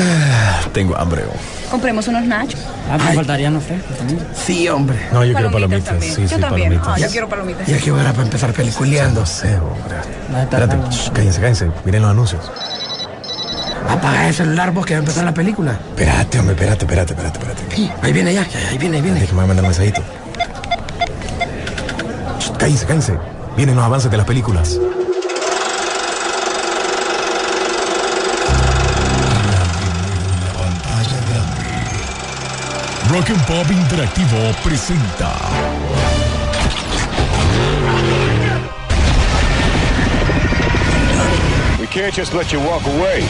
Ah, tengo hambre. Compremos unos nachos. Ah, me faltarían los frescos también. Sí, hombre. No, yo quiero palomitas. también. Sí, yo sí, también. palomitas. Ah, yo quiero palomitas. ¿Y a qué hora para empezar peliculeando? No sé, hombre. Espérate, shh, cállense, cállense. Miren los anuncios. Apaga el celular vos que va a empezar la película. Espérate, hombre, espérate, espérate, espérate, espérate. Ahí viene ya, ya, ahí viene, ahí viene. Déjame mandar un mensajito. Shh, Cállense, cállense. Vienen los avances de las películas. Rock and Pop Interactivo presenta. We can't just let you walk away.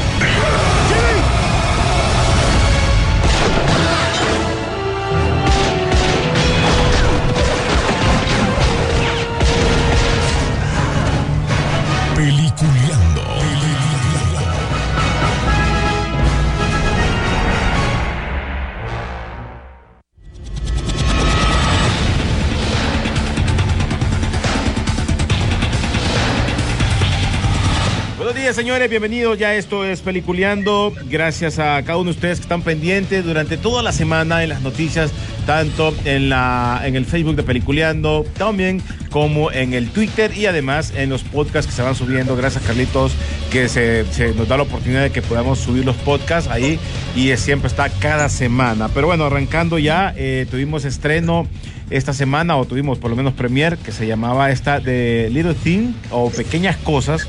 Señores. Bienvenidos. Ya esto es Peliculeando. Gracias a cada uno de ustedes que están pendientes durante toda la semana en las noticias, tanto en, la, en el Facebook de Peliculeando, también como en el Twitter y además en los podcasts que se van subiendo. Gracias, Carlitos, que se, nos da la oportunidad de que podamos subir los podcasts ahí y siempre está cada semana. Pero bueno, arrancando ya, eh, tuvimos estreno esta semana, o tuvimos por lo menos premier, que se llamaba esta de Little Thing o Pequeñas Cosas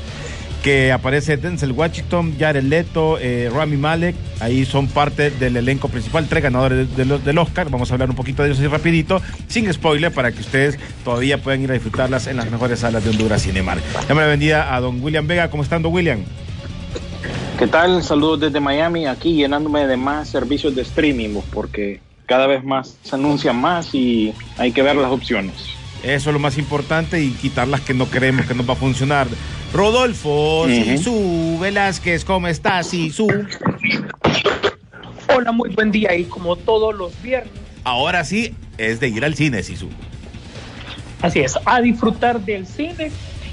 que aparece Denzel Washington, Jared Leto, eh, Rami Malek, ahí son parte del elenco principal, tres ganadores de- de del Oscar, vamos a hablar un poquito de ellos así rapidito, sin spoiler, para que ustedes todavía puedan ir a disfrutarlas en las mejores salas de Honduras Cinemark. Dame la bienvenida a don William Vega, ¿cómo está don William? ¿Qué tal? Saludos desde Miami, aquí llenándome de más servicios de streaming, porque cada vez más se anuncian más y hay que ver las opciones. Eso es lo más importante y quitar las que no creemos que nos va a funcionar. Rodolfo, Sisu Velázquez, ¿cómo estás, Sisu? Hola, muy buen día y como todos los viernes, Ahora sí, es de ir al cine, Sisu. así es, a disfrutar del cine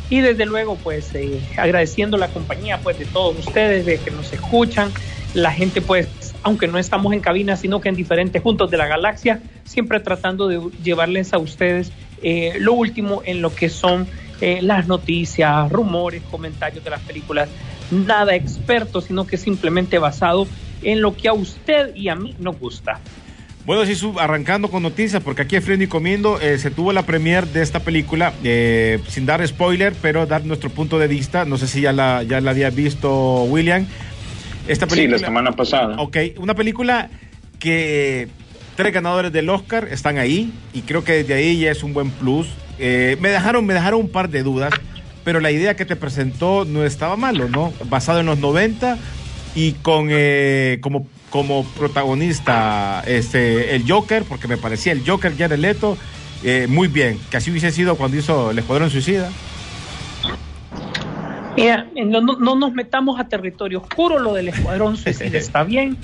y desde luego pues eh, agradeciendo la compañía pues de todos ustedes, de que nos escuchan, la gente pues aunque no estamos en cabina sino que en diferentes puntos de la galaxia, siempre tratando de llevarles a ustedes eh, lo último en lo que son eh, las noticias, rumores, comentarios de las películas, nada experto sino que simplemente basado en lo que a usted y a mí nos gusta. Bueno, sí, arrancando con noticias, porque aquí en Friendo y Comiendo eh, se tuvo la premier de esta película, eh, sin dar spoiler, pero dar nuestro punto de vista. No sé si ya la, ya la había visto William. Esta Sí, película, la semana pasada. Ok, una película que tres ganadores del Oscar están ahí y creo que desde ahí ya es un buen plus. Eh, me, dejaron, me dejaron un par de dudas, pero la idea que te presentó no estaba malo, ¿no? Basado en los 90 y con eh, como, como protagonista este, el Joker, porque me parecía el Joker Jared Leto, eh, muy bien, que así hubiese sido cuando hizo El Escuadrón Suicida. Mira, no- no nos metamos a territorio oscuro, lo del escuadrón suicida está bien.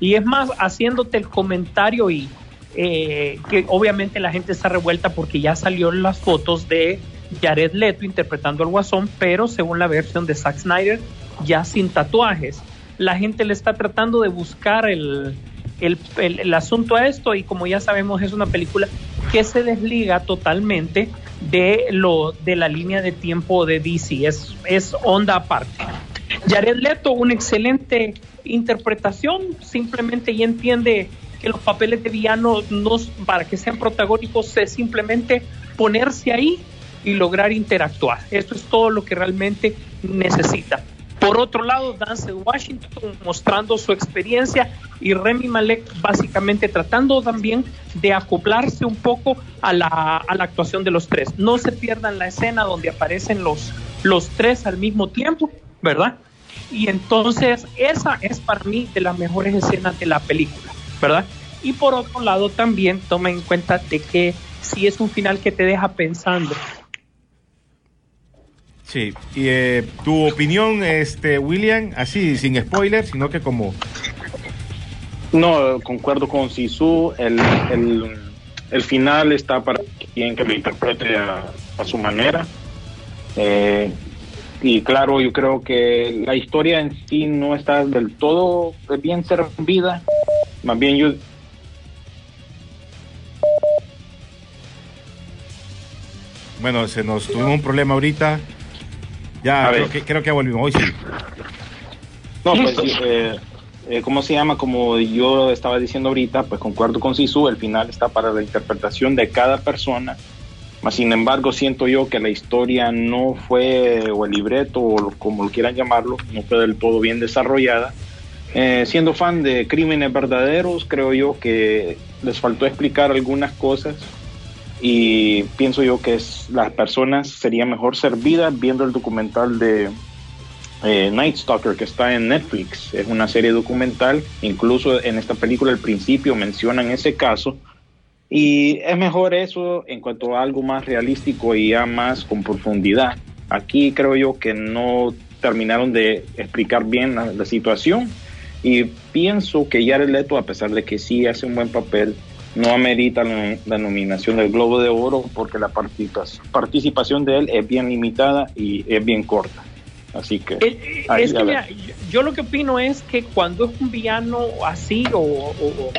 Y es más, haciéndote el comentario y eh, que obviamente la gente está revuelta porque ya salió las fotos de Jared Leto interpretando al Guasón, pero según la versión de Zack Snyder, ya sin tatuajes. La gente le está tratando de buscar el, el, el- asunto a esto y como ya sabemos es una película que se desliga totalmente de lo de la línea de tiempo de DC, es, es onda aparte. Jared Leto, una excelente interpretación, simplemente ya entiende los papeles de villano no, para que sean protagónicos es simplemente ponerse ahí y lograr interactuar. Esto es todo lo que realmente necesita. Por otro lado, Dance Washington mostrando su experiencia y Remy Malek básicamente tratando también de acoplarse un poco a la, a actuación de los tres. No se pierdan la escena donde aparecen los, los tres al mismo tiempo, ¿verdad? Y entonces esa es para mí de las mejores escenas de la película, ¿verdad? Y por otro lado también toma en cuenta de que si es un final que te deja pensando, Sí, y eh, tu opinión, este William, así sin spoiler, sino que como No, concuerdo con Sisu, el, el, el final está para quien que lo interprete a, a su manera. Eh, y claro, yo creo que la historia en sí no está del todo bien servida. Más bien yo... Bueno, se nos tuvimos un problema ahorita. Ya, creo que, creo que volvimos. Hoy sí. No, pues, eh, eh, ¿cómo se llama? Como yo estaba diciendo ahorita, pues concuerdo con Sisu, el final está para la interpretación de cada persona. Mas, sin embargo, siento yo que la historia no fue, o el libreto, o como lo quieran llamarlo, no fue del todo bien desarrollada. Eh, siendo fan de crímenes verdaderos, creo yo que les faltó explicar algunas cosas y pienso yo que es, las personas serían mejor servidas viendo el documental de eh, Night Stalker que está en Netflix. Es una serie documental, incluso en esta película al principio mencionan ese caso. Y es mejor eso en cuanto a algo más realístico y ya más con profundidad. Aquí creo yo que no terminaron de explicar bien la, la situación y pienso que Jared Leto, a pesar de que sí hace un buen papel, no amerita la, nominación del Globo de Oro porque la participa- participación de él es bien limitada y es bien corta. Así que... Es que mira, yo, lo que opino es que cuando es un villano así o, o- o-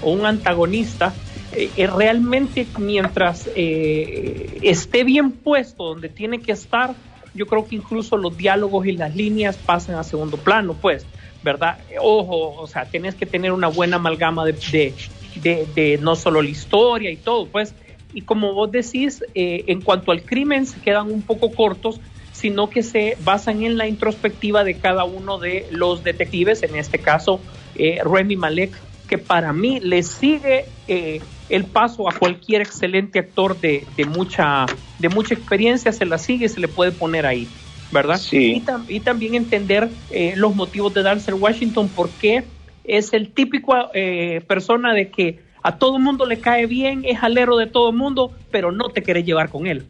o un antagonista, eh, eh, realmente mientras eh, esté bien puesto donde tiene que estar, yo creo que incluso los diálogos y las líneas pasan a segundo plano, pues, ¿verdad? Ojo, o sea, tienes que tener una buena amalgama de, de- de- no solo la historia y todo, pues, y como vos decís, eh, en cuanto al crimen se quedan un poco cortos, sino que se basan en la introspectiva de cada uno de los detectives, en este caso eh, Remy Malek, que para mí le sigue eh, el paso a cualquier excelente actor de, de mucha, de mucha experiencia, se la sigue, se le puede poner ahí, ¿verdad? Sí. Y, tam- y también entender eh, los motivos de Darcy Washington, porque es el típico eh, persona de que a todo mundo le cae bien, es alero de todo mundo, pero no te querés llevar con él.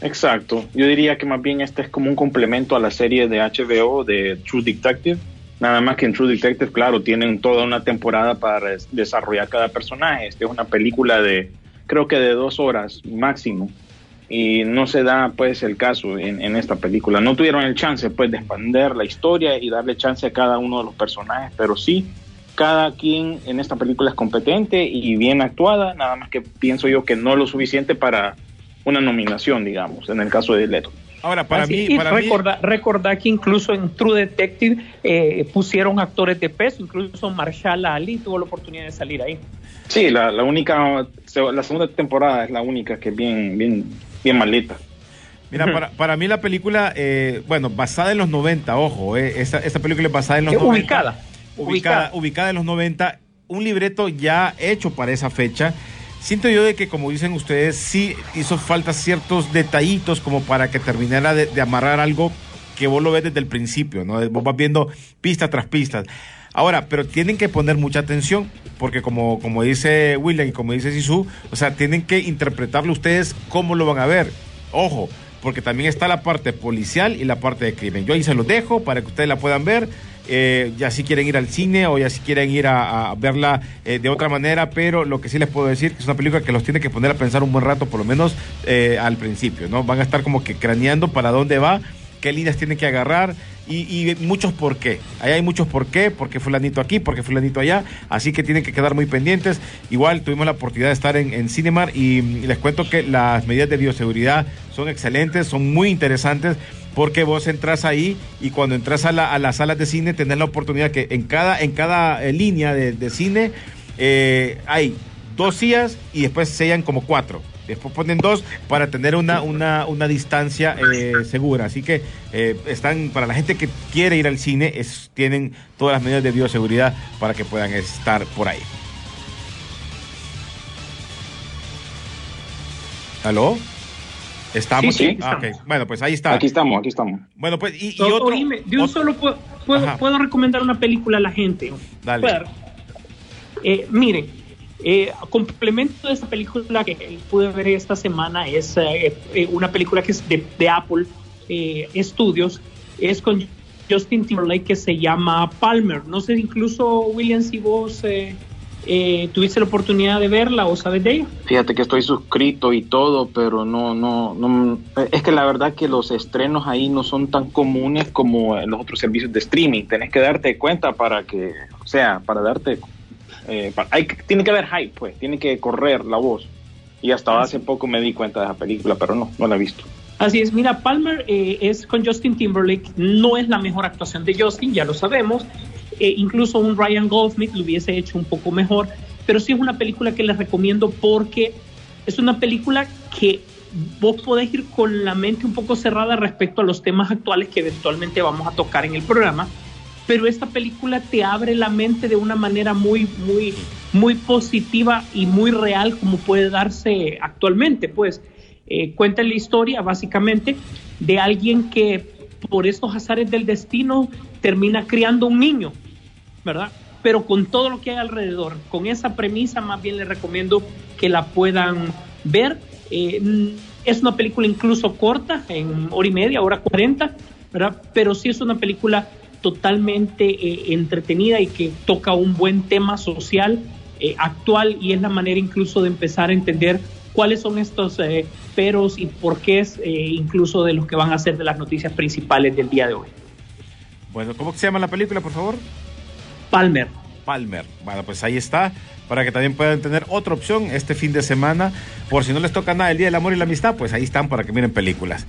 Exacto. Yo diría que más bien este es como un complemento a la serie de HBO de True Detective. Nada más que en True Detective, claro, tienen toda una temporada para des- desarrollar cada personaje. Este es una película de, creo que de dos horas máximo. Y no se da pues el caso en, en esta película. No tuvieron el chance pues de expander la historia y darle chance a cada uno de los personajes, pero sí, cada quien en esta película es competente y bien actuada, nada más que pienso yo que no lo suficiente para una nominación, digamos, en el caso de Leto. Ahora, para Así, mí, y para mí, recorda, recordá que incluso en True Detective eh, pusieron actores de peso, incluso Marshall Ali tuvo la oportunidad de salir ahí. Sí, la, la única, la segunda temporada es la única que es bien, bien, bien malita. Mira, para, para mí la película, eh, bueno, basada en los 90, ojo, eh, esta, esta película es basada en los Eh, 90. ubicada, Ubicada, ubicada. ubicada en los 90, un libreto ya hecho para esa fecha. Siento yo de que, como dicen ustedes, sí hizo falta ciertos detallitos como para que terminara de, amarrar algo que vos lo ves desde el principio, ¿no? Vos vas viendo pista tras pista. Ahora, pero tienen que poner mucha atención, porque como, como dice William y como dice Sisu, o sea, tienen que interpretarlo ustedes cómo lo van a ver. Ojo, porque también está la parte policial y la parte de crimen. Yo ahí se los dejo para que ustedes la puedan ver. Eh, ya si quieren ir al cine o ya si quieren ir a, verla eh, de otra manera, pero lo que sí les puedo decir que es una película que los tiene que poner a pensar un buen rato, por lo menos eh, al principio, ¿no? Van a estar como que craneando para dónde va, qué líneas tienen que agarrar y, muchos por qué. Ahí hay muchos por qué, porque fulanito aquí, porque fulanito allá, así que tienen que quedar muy pendientes. Igual tuvimos la oportunidad de estar en, en Cinemar y, les cuento que las medidas de bioseguridad son excelentes, son muy interesantes porque vos entras ahí y cuando entras a, la- a las salas de cine tenés la oportunidad que en cada, en cada eh, línea de, cine eh, hay dos sillas y después sellan como cuatro. Después ponen dos para tener una, una, una distancia eh, segura. Así que están, para la gente que quiere ir al cine, tienen todas las medidas de bioseguridad para que puedan estar por ahí. ¿Aló? ¿Estamos? Sí, Ah. Bueno, pues ahí está. Aquí estamos, aquí estamos. Bueno, pues y, y O- otro... oíme, de un otro- solo puedo, puedo, recomendar una película a la gente. Dale. Eh, miren, eh, complemento de esta película que pude ver esta semana es eh, eh, una película que es de, de Apple eh, Studios, es con Justin Timberlake que se llama Palmer. No sé, incluso William, si vos eh, ¿Tuviste la oportunidad de verla o sabes de ella? Fíjate que estoy suscrito y todo, pero no, no, no. Es que la verdad que los estrenos ahí no son tan comunes como en los otros servicios de streaming. Tenés que darte cuenta para que, o sea, para darte. Eh, para- hay, tiene que haber hype, pues, tiene que correr la voz. Y hasta hace poco me di cuenta de esa película, pero no, no la he visto. Así es, mira, Palmer eh, es con Justin Timberlake, no es la mejor actuación de Justin, ya lo sabemos. Eh, incluso un Ryan Goldsmith lo hubiese hecho un poco mejor, pero sí es una película que les recomiendo porque es una película que vos podés ir con la mente un poco cerrada respecto a los temas actuales que eventualmente vamos a tocar en el programa, pero esta película te abre la mente de una manera muy, muy, muy positiva y muy real como puede darse actualmente, pues. Eh, cuenta la historia básicamente de alguien que por estos azares del destino termina criando un niño, ¿verdad? Pero con todo lo que hay alrededor, con esa premisa más bien les recomiendo que la puedan ver. Eh, mm, es una película incluso corta, en hora y media, hora cuarenta, ¿verdad? Pero sí es una película totalmente eh, entretenida y que toca un buen tema social eh, actual y es la manera incluso de empezar a entender cuáles son estos eh, peros y por qué es eh, incluso de los que van a ser de las noticias principales del día de hoy. Bueno, ¿cómo se llama la película, por favor? Palmer. Palmer. Bueno, pues ahí está, para que también puedan tener otra opción este fin de semana. Por si no les toca nada el Día del Amor y la Amistad, pues ahí están para que miren películas.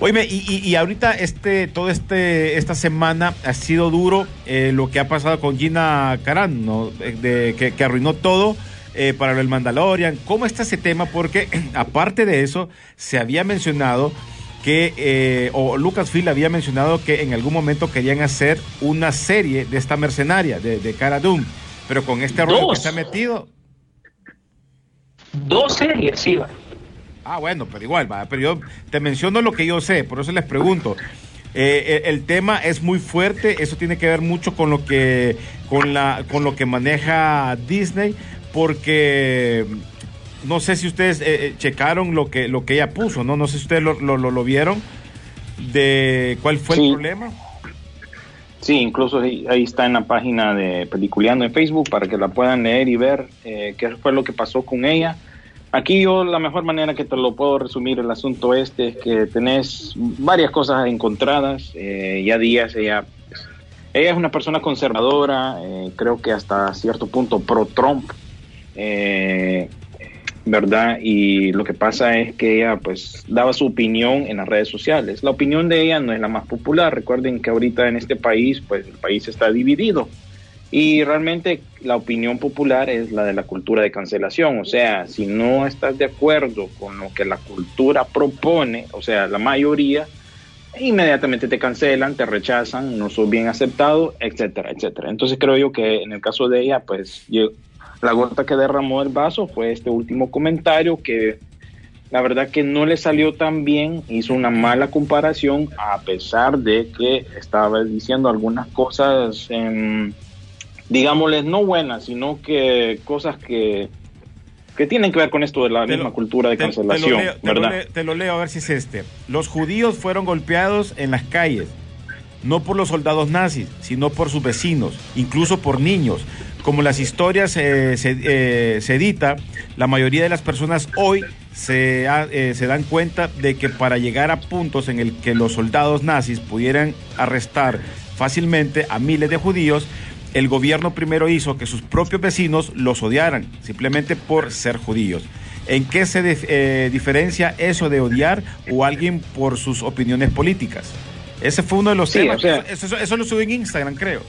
Oíme, y, ahorita este, todo este, esta semana ha sido duro eh, lo que ha pasado con Gina Carán, ¿no? Eh, De, que, que arruinó todo. eh, para el Mandalorian, ¿cómo está ese tema? Porque aparte de eso, se había mencionado que, eh, o Lucasfilm había mencionado que en algún momento querían hacer una serie de esta mercenaria, de, de Cara Dune, pero con este rollo que se ha metido. Dos series, sí, va. Ah, bueno, pero igual, va, pero yo te menciono lo que yo sé, por eso les pregunto. Eh, el, el tema es muy fuerte, eso tiene que ver mucho con lo que, con la, con lo que maneja Disney, porque no sé si ustedes eh, eh, checaron lo que, lo que ella puso, ¿no? No sé si ustedes lo, lo, lo- lo vieron, de cuál fue Sí. el problema. Sí, incluso ahí, ahí está en la página de Peliculeando en Facebook para que la puedan leer y ver eh, qué fue lo que pasó con ella. Aquí yo la mejor manera que te lo puedo resumir el asunto este es que tenés varias cosas encontradas. Eh, ya Díaz, ella, ella es una persona conservadora, eh, creo que hasta cierto punto pro-Trump, eh, ¿verdad? Y lo que pasa es que ella pues daba su opinión en las redes sociales. La opinión de ella no es la más popular. Recuerden que ahorita en este país pues el país está dividido. Y realmente la opinión popular es la de la cultura de cancelación. O sea, si no estás de acuerdo con lo que la cultura propone, o sea, la mayoría, inmediatamente te cancelan, te rechazan, no sos bien aceptado, etcétera, etcétera. Entonces creo yo que en el caso de ella, pues la gota que derramó el vaso fue este último comentario que la verdad que no le salió tan bien, hizo una mala comparación a pesar de que estaba diciendo algunas cosas, em, digámosles, no buenas, sino que cosas que, que tienen que ver con esto de la Te misma lo- cultura de te- te lo cancelación, leo- te lo ¿verdad? leo- te lo leo a ver si es este. Los judíos fueron golpeados en las calles, no por los soldados nazis, sino por sus vecinos, incluso por niños. Como las historias eh, se, eh, se edita, la mayoría de las personas hoy se, eh, se dan cuenta de que para llegar a puntos en el que los soldados nazis pudieran arrestar fácilmente a miles de judíos, el gobierno primero hizo que sus propios vecinos los odiaran, simplemente por ser judíos. ¿En qué se eh, diferencia eso de odiar o alguien por sus opiniones políticas? Ese fue uno de los Sí, temas. o sea- eso, eso- eso lo subí en Instagram, creo.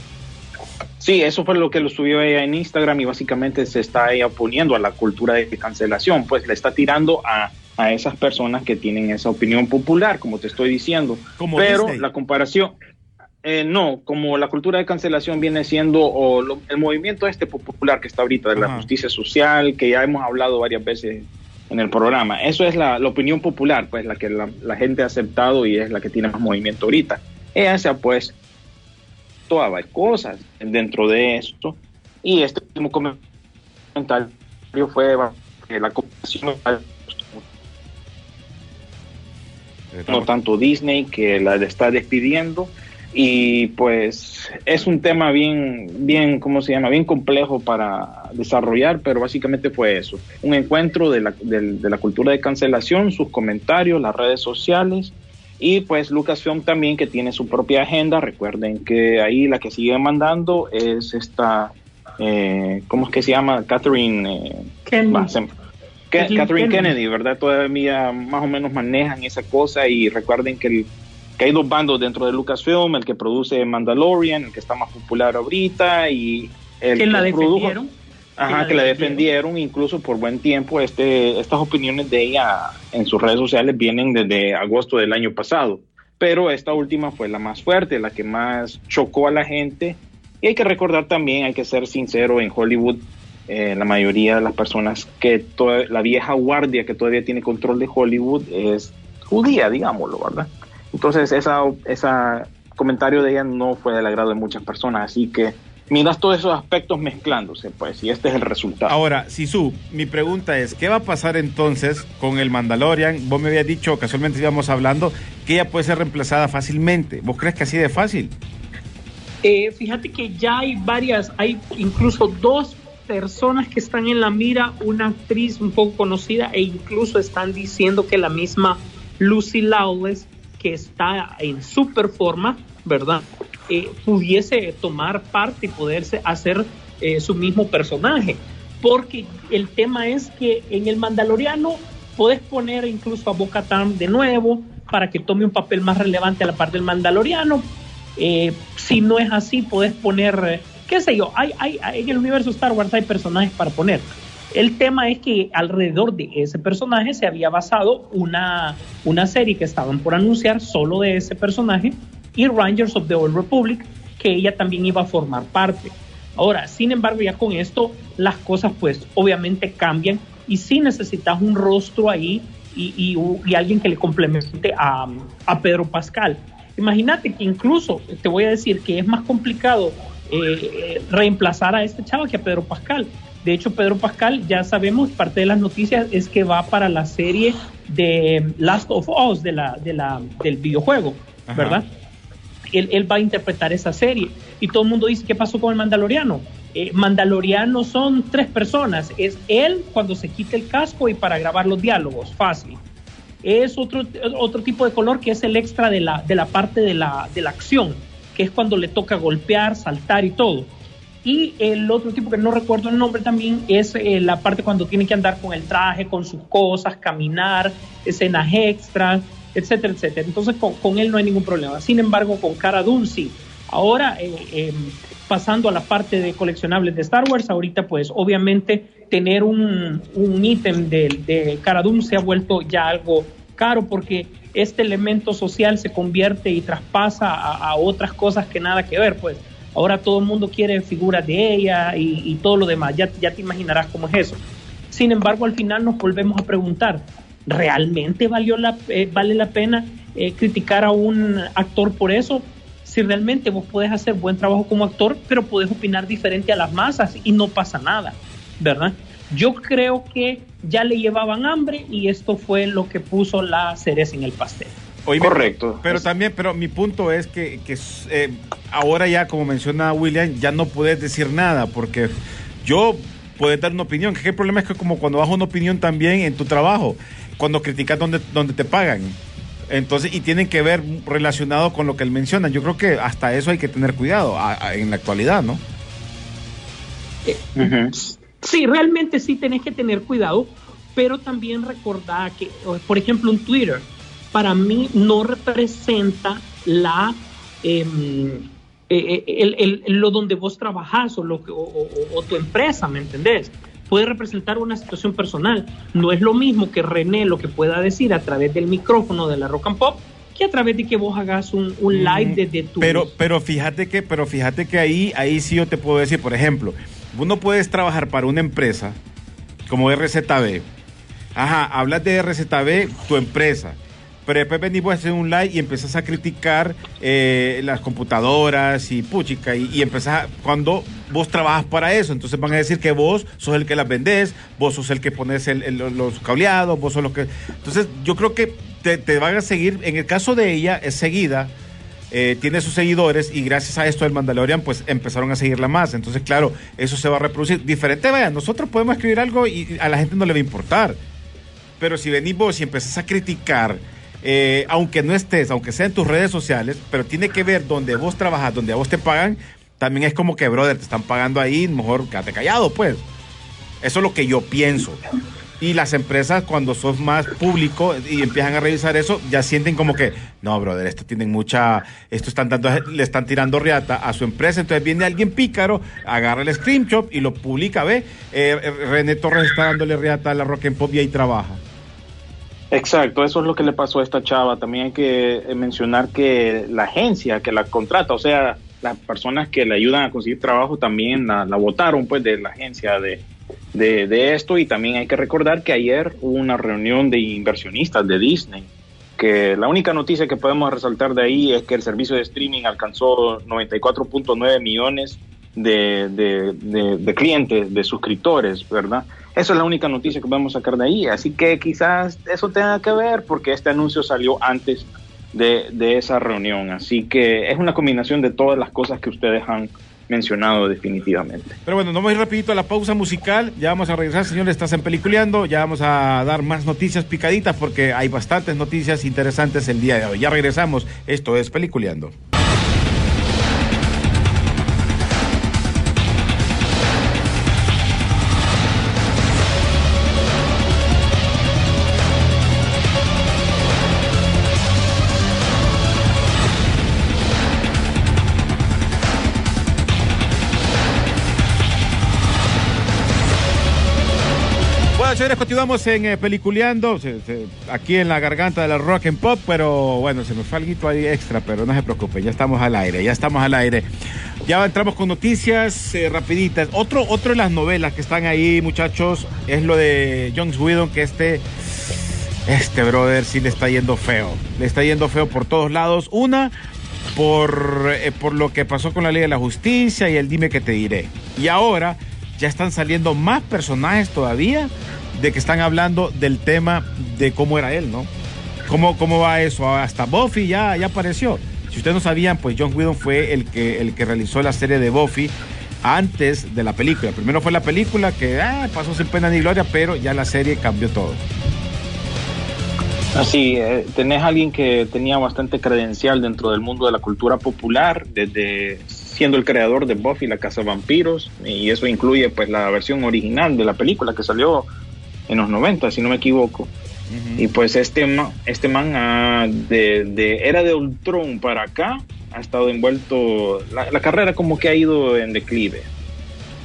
Sí, eso fue lo que lo subió ella en Instagram y básicamente se está ella oponiendo a la cultura de cancelación, pues le está tirando a, a esas personas que tienen esa opinión popular, como te estoy diciendo. Como Pero Disney. la comparación, eh, no, como la cultura de cancelación viene siendo o lo- el movimiento este popular que está ahorita de la justicia social, que ya hemos hablado varias veces en el programa. Eso es la, la opinión popular, pues la que la, la gente ha aceptado y es la que tiene más movimiento ahorita. Ella se ha puesto a varias cosas dentro de esto. Y este último comentario fue que la comparación no tanto. Disney que la está despidiendo. Y pues es un tema bien, bien, ¿cómo se llama? Bien complejo para desarrollar, pero básicamente fue eso, un encuentro de la, de la cultura de cancelación, sus comentarios, las redes sociales y pues Lucasfilm también que tiene su propia agenda, recuerden que ahí la que sigue mandando es esta, eh, ¿cómo es que se llama? Catherine eh, Kennedy. Catherine Kennedy, ¿verdad? Todavía más o menos manejan esa cosa y recuerden que el que hay dos bandos dentro de Lucasfilm, el que produce Mandalorian, el que está más popular ahorita y el que, la defendieron. Ajá, que la defendieron incluso por buen tiempo. Este, estas opiniones de ella en sus redes sociales vienen desde agosto del año pasado, pero esta última fue la más fuerte, la que más chocó a la gente. Y hay que recordar también, hay que ser sincero, en Hollywood eh, la mayoría de las personas que toda, la vieja guardia que todavía tiene control de Hollywood es judía, digámoslo, ¿verdad? Entonces, esa, esa comentario de ella no fue del agrado de muchas personas, así que miras todos esos aspectos mezclándose, pues, y este es el resultado. Ahora, Sisu, mi pregunta es, ¿qué va a pasar entonces con el Mandalorian? Vos me habías dicho, casualmente íbamos hablando, que ella puede ser reemplazada fácilmente. ¿Vos crees que así de fácil? Eh, fíjate que ya hay varias, hay incluso dos personas que están en la mira, una actriz un poco conocida e incluso están diciendo que la misma Lucy Lawless que está en super forma, ¿verdad? Eh, pudiese tomar parte y poderse hacer eh, su mismo personaje. Porque el tema es que en el Mandaloriano puedes poner incluso a Boca de nuevo para que tome un papel más relevante a la parte del Mandaloriano. Eh, si no es así, puedes poner, qué sé yo, hay, hay, en el universo Star Wars hay personajes para poner. El tema es que alrededor de ese personaje se había basado una, una serie que estaban por anunciar solo de ese personaje y Rangers of the Old Republic, que ella también iba a formar parte. Ahora, sin embargo, ya con esto las cosas pues obviamente cambian y si necesitas un rostro ahí y, y, alguien que le complemente a, a Pedro Pascal. Imagínate que incluso te voy a decir que es más complicado eh, eh, reemplazar a este chavo que a Pedro Pascal. De hecho, Pedro Pascal, ya sabemos, parte de las noticias es que va para la serie de Last of Us, de la, de la, del videojuego, ¿verdad? Él, va a interpretar esa serie. Y todo el mundo dice, ¿qué pasó con el Mandaloriano? Eh, Mandaloriano son tres personas. Es él cuando se quita el casco y para grabar los diálogos, fácil. Es otro, otro tipo de color que es el extra de la, de la parte de la, de la acción, que es cuando le toca golpear, saltar y todo y el otro tipo que no recuerdo el nombre también es eh, la parte cuando tiene que andar con el traje, con sus cosas, caminar, escenas extras, etcétera, etcétera. Entonces con, él no hay ningún problema. Sin embargo, con Cara Dune sí. Ahora, eh, em, pasando a la parte de coleccionables de Star Wars, ahorita pues obviamente tener un, ítem de, Cara Dune se ha vuelto ya algo caro porque este elemento social se convierte y traspasa a, a otras cosas que nada que ver, pues Ahora todo el mundo quiere figuras de ella y, todo lo demás. Ya, ya te imaginarás cómo es eso. Sin embargo, al final nos volvemos a preguntar, ¿realmente valió la, eh, vale la pena eh, criticar a un actor por eso? Si realmente vos podés hacer buen trabajo como actor, pero podés opinar diferente a las masas y no pasa nada, ¿verdad? Yo creo que ya le llevaban hambre y esto fue lo que puso la cereza en el pastel. Correcto. Pero también, pero mi punto es que, eh, ahora ya, como menciona William, ya no puedes decir nada, porque yo puedo dar una opinión, que el problema es que como cuando bajo una opinión también en tu trabajo, cuando criticas donde, donde te pagan. Entonces, y tienen que ver relacionado con lo que él menciona. Yo creo que hasta eso hay que tener cuidado en la actualidad, ¿no? Eh, sí, realmente sí tenés que tener cuidado, pero también recordar que, por ejemplo, un Twitter, para mí no representa la em, eh, eh, lo donde vos trabajás o, lo o, tu empresa, ¿me entendés? Puede representar una situación personal. No es lo mismo que René lo que pueda decir a través del micrófono de la Rock and Pop que a través de que vos hagas un, un live desde tu... Pero, pero fíjate que, pero fíjate que ahí, ahí sí yo te puedo decir, por ejemplo, vos no puedes trabajar para una empresa como RZB. Ajá, hablas de RZB, tu empresa pero después venimos a hacer un live y empezás a criticar eh, las computadoras y puchica, y, y empezás cuando vos trabajas para eso, entonces van a decir que vos sos el que las vendés, vos sos el que pones los cableados, vos sos lo que... Entonces yo creo que te, van a seguir, en el caso de ella es seguida eh, tiene sus seguidores y gracias a esto el Mandalorian pues empezaron a seguirla más. Entonces, claro, eso se va a reproducir. Diferente, vea, nosotros podemos escribir algo y a la gente no le va a importar. Pero si venís vos y empezás a criticar, eh, aunque no estés, aunque sea en tus redes sociales, pero tiene que ver donde vos trabajas, donde a vos te pagan, también es como que, brother, te están pagando ahí, mejor quédate callado, pues. Eso es lo que yo pienso. Y las empresas, cuando sos más público y empiezan a revisar eso, ya sienten como que, no, brother, esto tienen mucha, esto están dando, le están tirando riata a su empresa. Entonces viene alguien pícaro, agarra el screenshot y lo publica, ve. Eh, René Torres está dándole riata a la Rock and Pop y ahí trabaja. Exacto, eso es lo que le pasó a esta chava. También hay que eh, mencionar que la agencia que la contrata, o sea, las personas que le ayudan a conseguir trabajo también la, la votaron pues de la agencia de, de, esto y también hay que recordar que ayer hubo una reunión de inversionistas de Disney que la única noticia que podemos resaltar de ahí es que el servicio de streaming alcanzó 94.9 millones de, de, de, clientes, de suscriptores, ¿verdad? Eso es la única noticia que podemos sacar de ahí. Así que quizás eso tenga que ver porque este anuncio salió antes de, de esa reunión. Así que es una combinación de todas las cosas que ustedes han mencionado definitivamente. Pero bueno, nos vamos a ir rapidito a la pausa musical, ya vamos a regresar, señores, estás en Peliculeando, ya vamos a dar más noticias picaditas porque hay bastantes noticias interesantes el día de hoy. Ya regresamos, esto es Peliculeando. Señores, continuamos en eh, Peliculeando, aquí en la garganta de la Rock and Pop, pero bueno, se nos fue algo ahí extra, pero no se preocupen, ya estamos al aire, ya estamos al aire. Ya entramos con noticias eh, rapiditas. Otro, otro de las novelas que están ahí, muchachos, es lo de Jones Whedon, que este, este brother sí le está yendo feo. Le está yendo feo por todos lados. Una, por, eh, por lo que pasó con la ley de la justicia y el dime que te diré. Y ahora ya están saliendo más personajes todavía de que están hablando del tema de cómo era él, ¿no? ¿Cómo, cómo va eso? Hasta Buffy ya, ya apareció. Si ustedes no sabían, pues John Whedon fue el que, el que realizó la serie de Buffy antes de la película. Primero fue la película que ah, pasó sin pena ni gloria, pero ya la serie cambió todo. Así, eh, tenés a alguien que tenía bastante credencial dentro del mundo de la cultura popular, desde siendo el creador de Buffy, la Casa de Vampiros, y eso incluye pues la versión original de la película que salió en los 90, si no me equivoco. Uh -huh. Y pues este man, este man ah, de, de, era de Ultron para acá, ha estado envuelto, la, la, carrera como que ha ido en declive.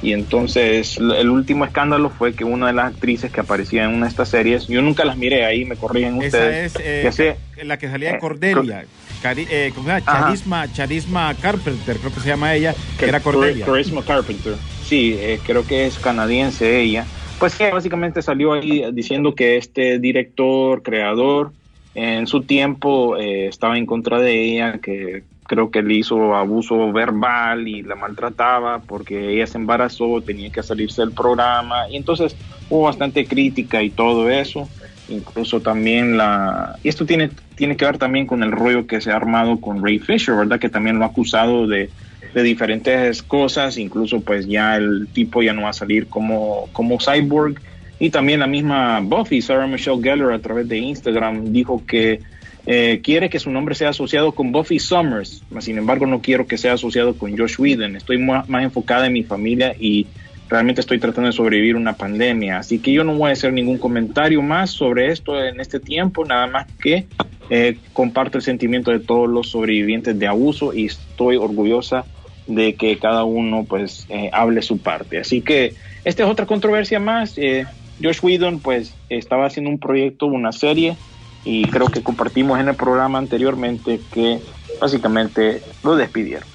Y entonces el último escándalo fue que una de las actrices que aparecía en una de estas series, yo nunca las miré ahí, me corrigen Esa ustedes. es eh, la que salía en Cordelia. Cari, eh, ¿cómo se llama? Charisma, Charisma Carpenter, creo que se llama ella, que era Cordelia. Charisma Carpenter, sí, eh, creo que es canadiense ella pues básicamente salió ahí diciendo que este director, creador, en su tiempo eh, estaba en contra de ella, que creo que le hizo abuso verbal y la maltrataba porque ella se embarazó, tenía que salirse del programa y entonces hubo bastante crítica y todo eso. Incluso también la... Y esto tiene, tiene que ver también con el rollo que se ha armado con Ray Fisher, ¿verdad? Que también lo ha acusado de, de diferentes cosas, incluso pues ya el tipo ya no va a salir como, como cyborg. Y también la misma Buffy, Sarah Michelle Gellar, a través de Instagram, dijo que eh, quiere que su nombre sea asociado con Buffy Summers, sin embargo no quiero que sea asociado con Josh Whedon, estoy más enfocada en mi familia y realmente estoy tratando de sobrevivir una pandemia, así que yo no voy a hacer ningún comentario más sobre esto en este tiempo, nada más que eh, comparto el sentimiento de todos los sobrevivientes de abuso y estoy orgullosa de que cada uno pues eh, hable su parte. Así que esta es otra controversia más. Eh, Josh Whedon pues estaba haciendo un proyecto, una serie y creo que compartimos en el programa anteriormente que básicamente lo despidieron.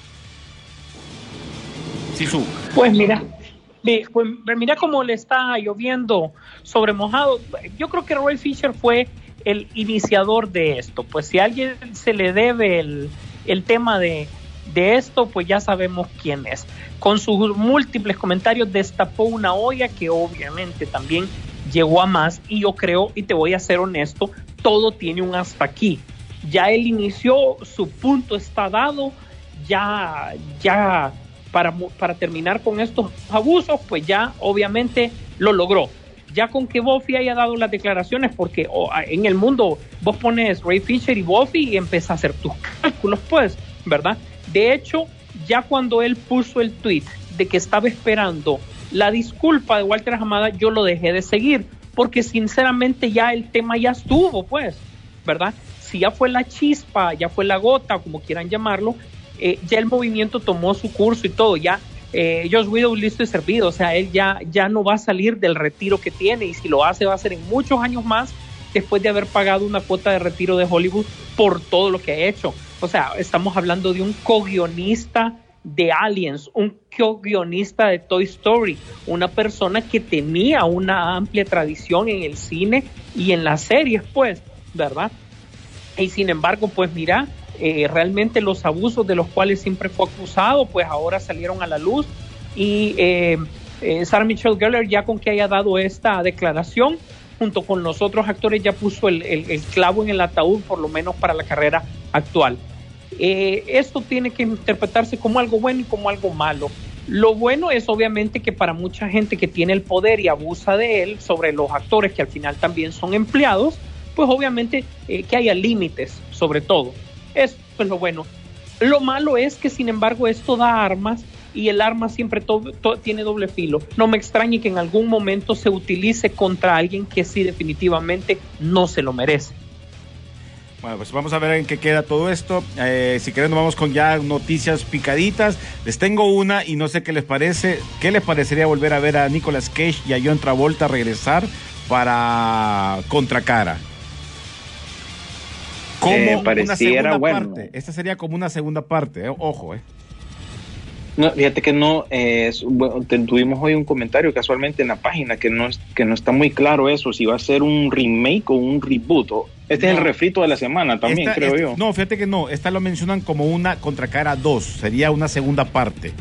Sí, su. Pues mira, pues mira cómo le está lloviendo sobre mojado. Yo creo que Roy Fisher fue el iniciador de esto. Pues si a alguien se le debe el, el tema de, de esto, pues ya sabemos quién es. Con sus múltiples comentarios destapó una olla que obviamente también llegó a más y yo creo, y te voy a ser honesto, todo tiene un hasta aquí. ya él inició, su punto está dado, ya, ya para, para terminar con estos abusos, pues ya obviamente lo logró. Ya con que Buffy haya dado las declaraciones, porque en el mundo vos pones Ray Fisher y Buffy y empiezas a hacer tus cálculos, pues, ¿verdad? De hecho, ya cuando él puso el tweet de que estaba esperando la disculpa de Walter Hamada, yo lo dejé de seguir, porque sinceramente ya el tema ya estuvo, pues, ¿verdad? Si ya fue la chispa, ya fue la gota, como quieran llamarlo, eh, ya el movimiento tomó su curso y todo, ya eh, Josh Widow listo y servido, o sea, él ya, ya no va a salir del retiro que tiene y si lo hace va a ser en muchos años más después de haber pagado una cuota de retiro de Hollywood por todo lo que ha hecho. O sea, estamos hablando de un co-guionista de Aliens, un co-guionista de Toy Story, una persona que tenía una amplia tradición en el cine y en las series, pues, ¿verdad? Y sin embargo, pues mira, eh, realmente los abusos de los cuales siempre fue acusado, pues ahora salieron a la luz y eh, eh, Sarah Michelle Gellar ya con que haya dado esta declaración, junto con los otros actores ya puso el, clavo en el ataúd, por lo menos para la carrera actual. Esto tiene que interpretarse como algo bueno y como algo malo. Lo bueno es obviamente que para mucha gente que tiene el poder y abusa de él sobre los actores que al final también son empleados, pues obviamente que haya límites sobre todo. Eso es lo bueno. Lo malo es que, sin embargo, esto da armas y el arma siempre tiene doble filo. No me extrañe que en algún momento se utilice contra alguien que sí definitivamente no se lo merece. Bueno, pues vamos a ver en qué queda todo esto. Eh, si quieren, vamos con ya noticias picaditas. Les tengo una y no sé qué les parece. ¿Qué les parecería volver a ver a Nicolas Cage y a John Travolta regresar para Contracara? como una segunda parte. Esta sería como una segunda parte, eh, ojo, eh. No, fíjate que no, eh, tuvimos hoy un comentario casualmente en la página que no, que no está muy claro eso, si va a ser un remake o un reboot. este es el refrito de la semana también, creo yo. No, fíjate que no, esta lo mencionan como una contracara 2, sería una segunda parte.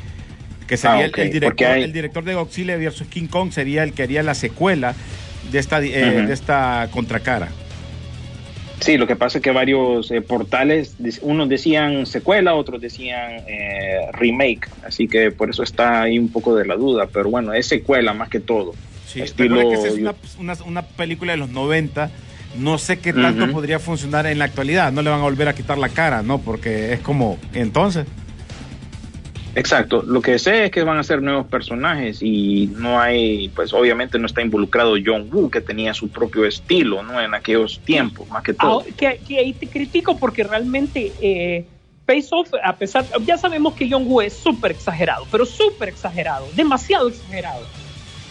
Que sería ah, el, director, el director de Godzilla vs. King Kong sería el que haría la secuela de esta, eh, de esta contracara. Sí, lo que pasa es que varios eh, portales, unos decían secuela, otros decían eh, remake, así que por eso está ahí un poco de la duda, pero bueno, es secuela más que todo. Sí, estilo... que es una, una, película de los 90, no sé qué tanto podría funcionar en la actualidad, no le van a volver a quitar la cara, ¿no? Porque es como, entonces... Exacto, lo que sé es que van a ser nuevos personajes y no hay, pues obviamente no está involucrado John Woo, que tenía su propio estilo, ¿no? En aquellos tiempos, más que todo. Ah, que, ahí te critico porque realmente eh, Face Off, a pesar, ya sabemos que John Woo es súper exagerado, pero súper exagerado, demasiado exagerado,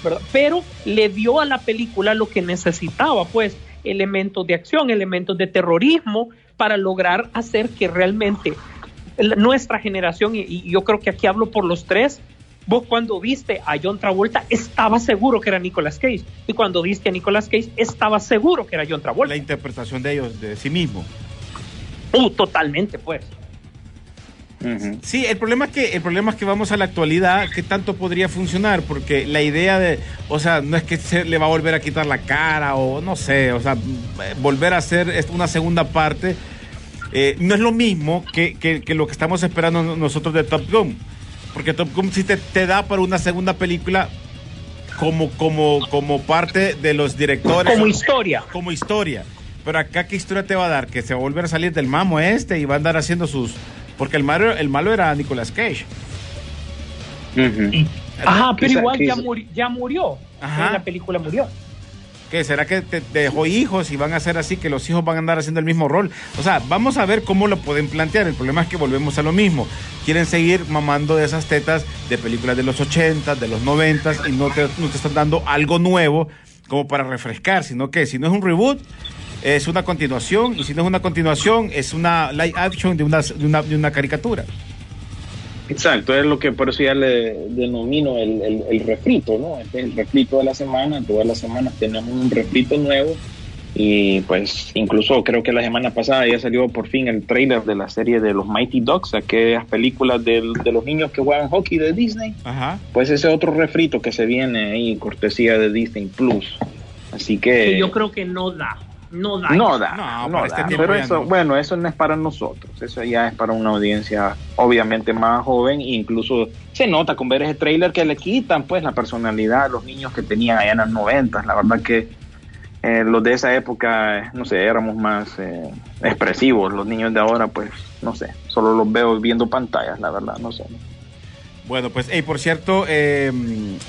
¿verdad? Pero le dio a la película lo que necesitaba, pues, elementos de acción, elementos de terrorismo, para lograr hacer que realmente nuestra generación, y, yo creo que aquí hablo por los tres, vos cuando viste a John Travolta estaba seguro que era Nicolas Cage, y cuando viste a Nicolas Cage estaba seguro que era John Travolta. La interpretación de ellos, de sí mismo. Uh, totalmente, pues. Sí, el problema es que el problema es que vamos a la actualidad, ¿qué tanto podría funcionar? Porque la idea de, o sea, no es que se le va a volver a quitar la cara o no sé, o sea, volver a hacer una segunda parte eh, no es lo mismo que, lo que estamos esperando nosotros de Top Gun. Porque Top Gun sí te, te da para una segunda película como, como, como parte de los directores. Como historia. Como historia. Pero acá, ¿qué historia te va a dar? Que se va a volver a salir del mamo este y va a andar haciendo sus. Porque el malo, el malo era Nicolas Cage. Ajá, pero igual ya, ya murió. La película murió. ¿Qué? ¿Será que te, dejó hijos y van a ser así, que los hijos van a andar haciendo el mismo rol? O sea, vamos a ver cómo lo pueden plantear. El problema es que volvemos a lo mismo. Quieren seguir mamando de esas tetas de películas de los 80, de los 90 y no te, no te están dando algo nuevo como para refrescar, sino que si no es un reboot, es una continuación y si no es una continuación, es una live action de una, de una, de una caricatura. Exacto, es lo que por eso ya le denomino el, el, refrito, ¿no? Este es el refrito de la semana, todas las semanas tenemos un refrito nuevo y pues incluso creo que la semana pasada ya salió por fin el trailer de la serie de los Mighty Ducks, aquellas películas de, de los niños que juegan hockey de Disney. Ajá. Pues ese otro refrito que se viene ahí, cortesía de Disney Plus. Así que... yo creo que no da. No da. No da, No, no, da. este pero eso, no. bueno, eso no es para nosotros, eso ya es para una audiencia obviamente más joven, e incluso se nota con ver ese trailer que le quitan pues la personalidad a los niños que tenían allá en los 90, la verdad que eh, los de esa época, no sé, éramos más eh, expresivos, los niños de ahora pues, no sé, solo los veo viendo pantallas, la verdad, no sé. Bueno, pues, hey, por cierto, eh,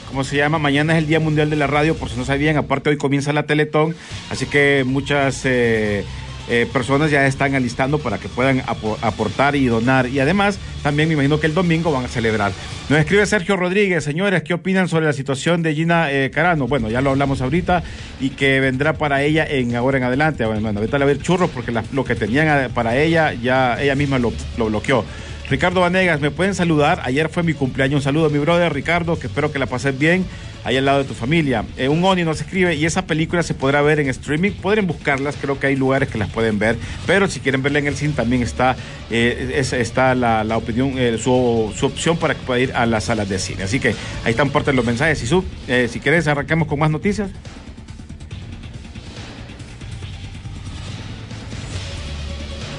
¿cómo se llama? Mañana es el Día Mundial de la Radio, por si no sabían. Aparte, hoy comienza la Teletón, así que muchas eh, eh, personas ya están alistando para que puedan apo- aportar y donar. Y además, también me imagino que el domingo van a celebrar. Nos escribe Sergio Rodríguez, señores, ¿qué opinan sobre la situación de Gina eh, Carano? Bueno, ya lo hablamos ahorita y que vendrá para ella en ahora en adelante. Bueno, ahorita le va a ver churros porque la- lo que tenían eh, para ella, ya ella misma lo bloqueó. Ricardo Vanegas, ¿me pueden saludar? Ayer fue mi cumpleaños. Un saludo a mi brother Ricardo, que espero que la pases bien ahí al lado de tu familia. Eh, un Oni nos escribe y esa película se podrá ver en streaming. Podrían buscarlas, creo que hay lugares que las pueden ver. Pero si quieren verla en el cine, también está, eh, es- está la, opinión, eh, su, su opción para que pueda ir a las salas de cine. Así que ahí están parte de los mensajes. Y eh, si quieres, arranquemos con más noticias.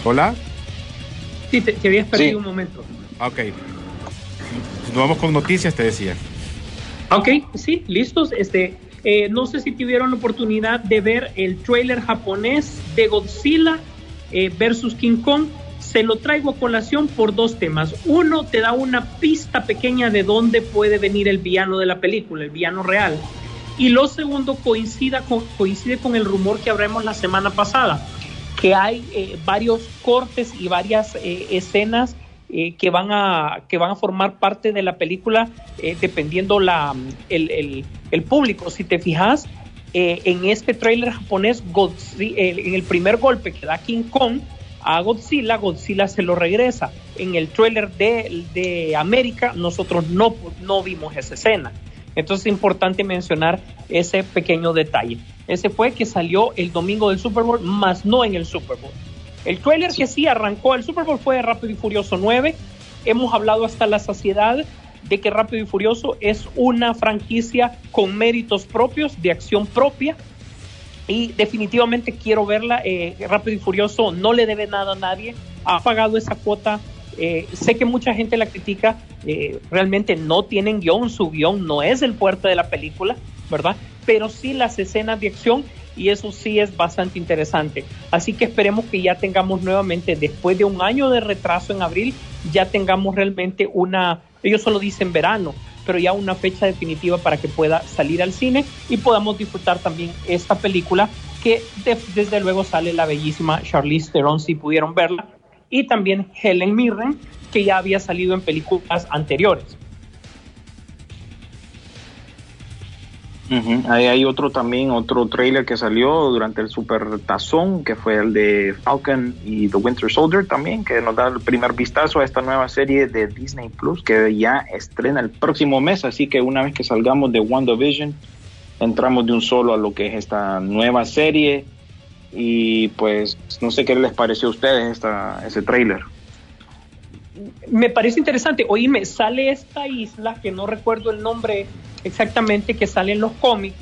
Hola. Sí, te, te habías perdido Sí. un momento. Ok. Nos vamos con noticias, te decía. Ok, sí, listos. Este, eh, no sé si tuvieron la oportunidad de ver el trailer japonés de Godzilla eh, versus King Kong. Se lo traigo a colación por dos temas. Uno, te da una pista pequeña de dónde puede venir el villano de la película, el villano real. Y lo segundo, coincida con, coincide con el rumor que hablamos la semana pasada, que hay eh, varios cortes y varias eh, escenas eh, que, van a, que van a formar parte de la película eh, dependiendo la, el, el- público. Si te fijas, eh, en este tráiler japonés, Godzi- eh, en el primer golpe que da King Kong a Godzilla, Godzilla se lo regresa. En el tráiler de, de América, nosotros no, no vimos esa escena. Entonces es importante mencionar ese pequeño detalle. Ese fue que salió el domingo del Super Bowl, más no en el Super Bowl. El trailer que sí arrancó el Super Bowl fue de Rápido y Furioso 9. Hemos hablado hasta la saciedad de que Rápido y Furioso es una franquicia con méritos propios, de acción propia. Y definitivamente quiero verla. eh, Rápido y Furioso no le debe nada a nadie. Ha pagado esa cuota. Eh, sé que mucha gente la critica. eh, realmente no tienen guion. Su guion no es el fuerte de la película, ¿verdad? Pero sí las escenas de acción y eso sí es bastante interesante. Así que esperemos que ya tengamos nuevamente, después de un año de retraso en abril, ya tengamos realmente una, ellos solo dicen verano, pero ya una fecha definitiva para que pueda salir al cine y podamos disfrutar también esta película que de- desde luego sale la bellísima Charlize Theron si pudieron verla y también Helen Mirren que ya había salido en películas anteriores. Ahí hay otro también, otro trailer que salió durante el Super Tazón, que fue el de Falcon y The Winter Soldier también, que nos da el primer vistazo a esta nueva serie de Disney Plus, que ya estrena el próximo mes, así que una vez que salgamos de WandaVision, entramos de un solo a lo que es esta nueva serie, y pues no sé qué les pareció a ustedes esta, ese trailer. me parece interesante. Oíme, sale esta isla, que no recuerdo el nombre exactamente, que sale en los cómics,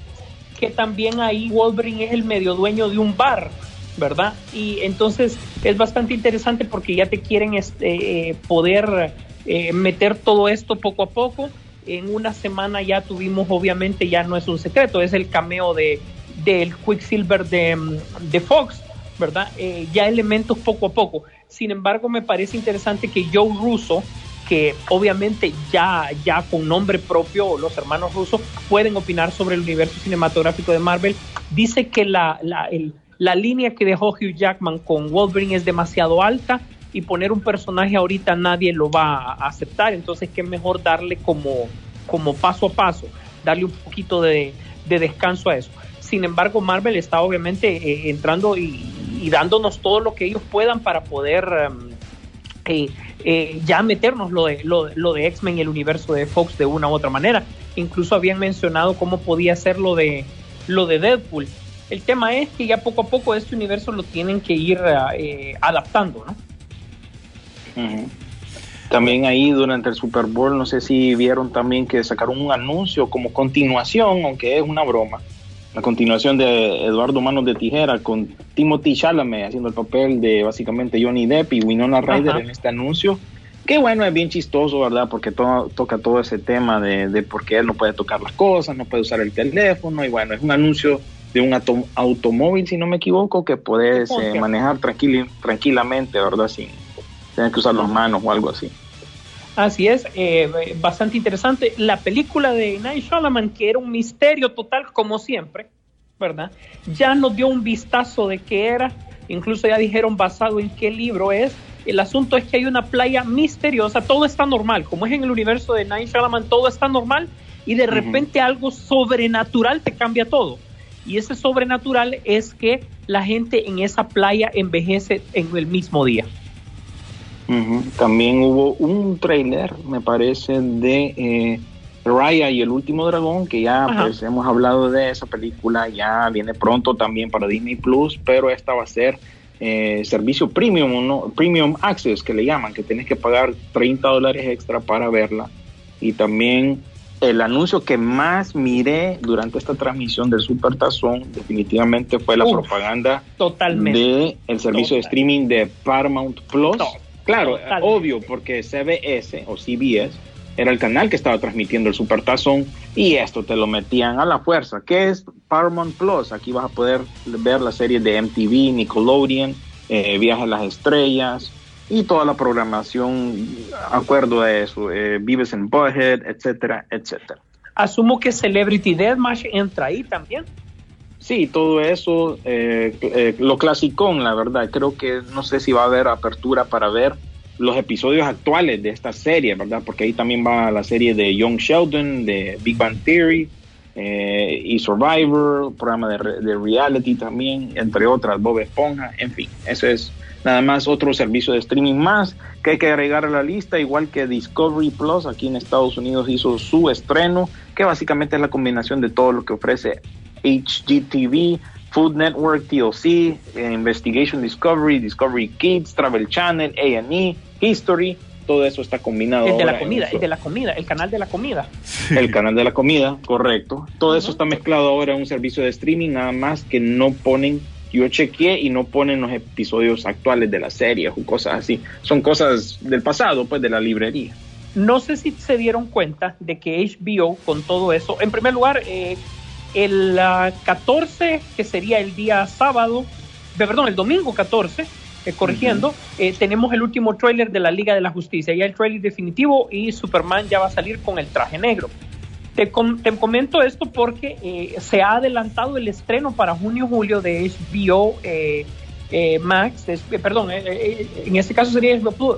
que también ahí Wolverine es el medio dueño de un bar, ¿verdad? Y entonces es bastante interesante porque ya te quieren este, eh, poder eh, meter todo esto poco a poco. En una semana ya tuvimos, obviamente, ya no es un secreto, es el cameo de del Quicksilver de, mm, de Fox, ¿verdad? Eh, ya elementos poco a poco. Sin embargo, me parece interesante que Joe Russo, que obviamente ya, ya con nombre propio, los hermanos Russo pueden opinar sobre el universo cinematográfico de Marvel, dice que la, la, la línea que dejó Hugh Jackman con Wolverine es demasiado alta y poner un personaje ahorita nadie lo va a aceptar, entonces qué mejor darle como, como paso a paso, darle un poquito de, de descanso a eso. Sin embargo, Marvel está obviamente eh, entrando y, dándonos todo lo que ellos puedan para poder em, eh, eh, ya meternos lo de, lo, lo de X-Men y el universo de Fox de una u otra manera. Incluso habían mencionado cómo podía ser lo de, lo de Deadpool. El tema es que ya poco a poco este universo lo tienen que ir adaptando, ¿no? También ahí durante el Super Bowl, no sé si vieron también que sacaron un anuncio como continuación, aunque es una broma, la continuación de Eduardo Manos de Tijera con Timothy Chalamet haciendo el papel de básicamente Johnny Depp y Winona Ryder Ajá. en este anuncio. Que bueno, es bien chistoso, ¿verdad? Porque to- toca todo ese tema de, de por qué él no puede tocar las cosas, no puede usar el teléfono. Y bueno, es un anuncio de un auto- automóvil, si no me equivoco, que puedes ¿Cómo eh, manejar tranquili- tranquilamente, ¿verdad? Sin tener que usar las manos o algo así. Así es, eh, bastante interesante. La película de Night Shyamalan, que era un misterio total, como siempre, ¿verdad? Ya nos dio un vistazo de qué era, incluso ya dijeron basado en qué libro es. El asunto es que hay una playa misteriosa, todo está normal, como es en el universo de Night Shyamalan, todo está normal y de repente algo sobrenatural te cambia todo. Y ese sobrenatural es que la gente en esa playa envejece en el mismo día. También hubo un trailer, me parece, de eh, Raya y el último dragón, que ya Ajá. pues hemos hablado de esa película, ya viene pronto también para Disney Plus, pero esta va a ser eh, servicio premium, ¿no? premium access que le llaman, que tienes que pagar 30 dólares extra para verla. Y también el anuncio que más miré durante esta transmisión del Super Tazón definitivamente fue la Uf, propaganda Totalmente. de el servicio de streaming de Paramount Plus. Claro, totalmente. obvio, porque CBS o CBS era el canal que estaba transmitiendo el Supertazón y esto te lo metían a la fuerza. ¿Qué es Paramount Plus? Aquí vas a poder ver la serie de MTV, Nickelodeon, eh, Viaje a las Estrellas y toda la programación, acuerdo a eso, eh, Vives en Butthead, etcétera, etcétera. Asumo que Celebrity Deathmatch entra ahí también. Sí, todo eso, eh, eh, lo clasicón, la verdad. Creo que no sé si va a haber apertura para ver los episodios actuales de esta serie, ¿verdad? Porque ahí también va la serie de Young Sheldon, de Big Bang Theory eh, y Survivor, programa de, de reality también, entre otras, Bob Esponja, en fin, eso es nada más otro servicio de streaming más que hay que agregar a la lista, igual que Discovery Plus, aquí en Estados Unidos hizo su estreno, que básicamente es la combinación de todo lo que ofrece HGTV, Food Network, TLC, Investigation Discovery, Discovery Kids, Travel Channel, A&E, History, todo eso está combinado. El de la comida, el de la comida, el canal de la comida. el canal de la comida, correcto. Todo eso está mezclado ahora en un servicio de streaming, nada más que no ponen, yo chequeé y no ponen los episodios actuales de la serie o cosas así. Son cosas del pasado, pues, de la librería. No sé si se dieron cuenta de que HBO con todo eso, en primer lugar, eh, el ah, 14, que sería el día sábado, de- perdón, el domingo 14, eh, corrigiendo, eh, tenemos el último tráiler de la Liga de la Justicia, ya el tráiler definitivo y Superman ya va a salir con el traje negro. Te, com- te comento esto porque eh, se ha adelantado el estreno para junio-julio de HBO Max, es- perdón, en este caso sería HBO Plus,